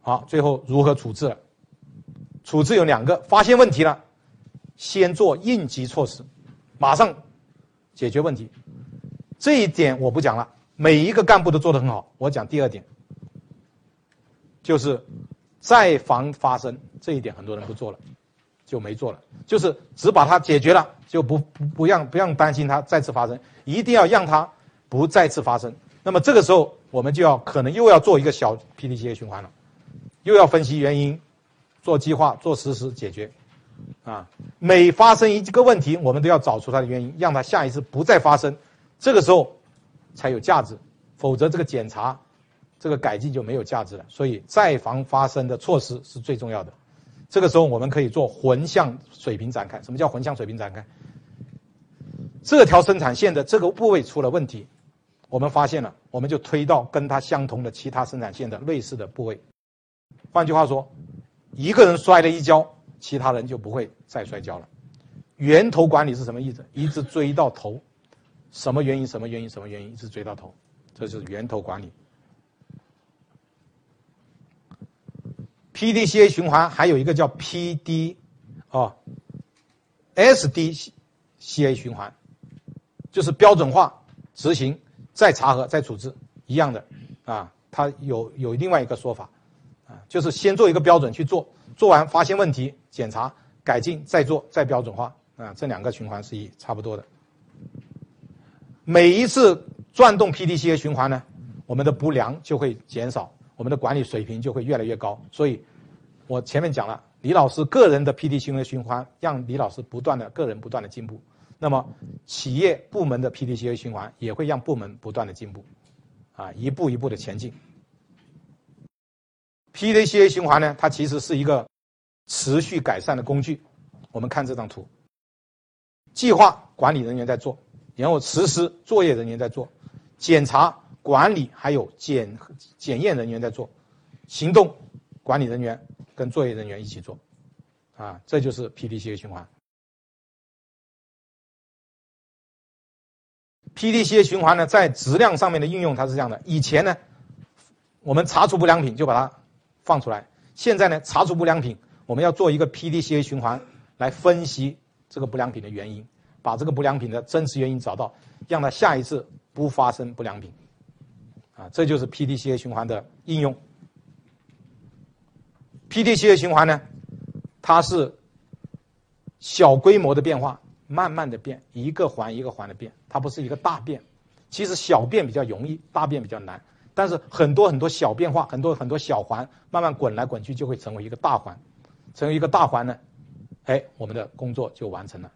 好，最后如何处置了？处置有两个：发现问题了，先做应急措施，马上解决问题。这一点我不讲了，每一个干部都做得很好。我讲第二点，就是再防发生这一点，很多人不做了，就没做了，就是只把它解决了，就不不不让不让担心它再次发生，一定要让它不再次发生。那么这个时候，我们就要可能又要做一个小 PDCA 循环了，又要分析原因，做计划，做实施解决。啊，每发生一个问题，我们都要找出它的原因，让它下一次不再发生。这个时候才有价值，否则这个检查、这个改进就没有价值了。所以再防发生的措施是最重要的。这个时候我们可以做横向水平展开。什么叫横向水平展开？这条生产线的这个部位出了问题，我们发现了，我们就推到跟它相同的其他生产线的类似的部位。换句话说，一个人摔了一跤，其他人就不会再摔跤了。源头管理是什么意思？一直追到头。什么原因？什么原因？什么原因？一直追到头，这就是源头管理。PDCA 循环还有一个叫 PD，哦，SDCA 循环，就是标准化执行，再查核，再处置，一样的啊。它有有另外一个说法，就是先做一个标准去做，做完发现问题，检查改进，再做再标准化啊。这两个循环是一差不多的。每一次转动 PDCA 循环呢，我们的不良就会减少，我们的管理水平就会越来越高。所以，我前面讲了，李老师个人的 PDCA 循环，让李老师不断的个人不断的进步。那么，企业部门的 PDCA 循环也会让部门不断的进步，啊，一步一步的前进。PDCA 循环呢，它其实是一个持续改善的工具。我们看这张图，计划管理人员在做。然后实施作业人员在做，检查管理还有检检验人员在做，行动管理人员跟作业人员一起做，啊，这就是 PDCA 循环。PDCA 循环呢，在质量上面的应用它是这样的：以前呢，我们查出不良品就把它放出来；现在呢，查出不良品，我们要做一个 PDCA 循环来分析这个不良品的原因。把这个不良品的真实原因找到，让它下一次不发生不良品，啊，这就是 PDCA 循环的应用。PDCA 循环呢，它是小规模的变化，慢慢的变，一个环一个环的变，它不是一个大变。其实小变比较容易，大变比较难。但是很多很多小变化，很多很多小环，慢慢滚来滚去，就会成为一个大环。成为一个大环呢，哎，我们的工作就完成了。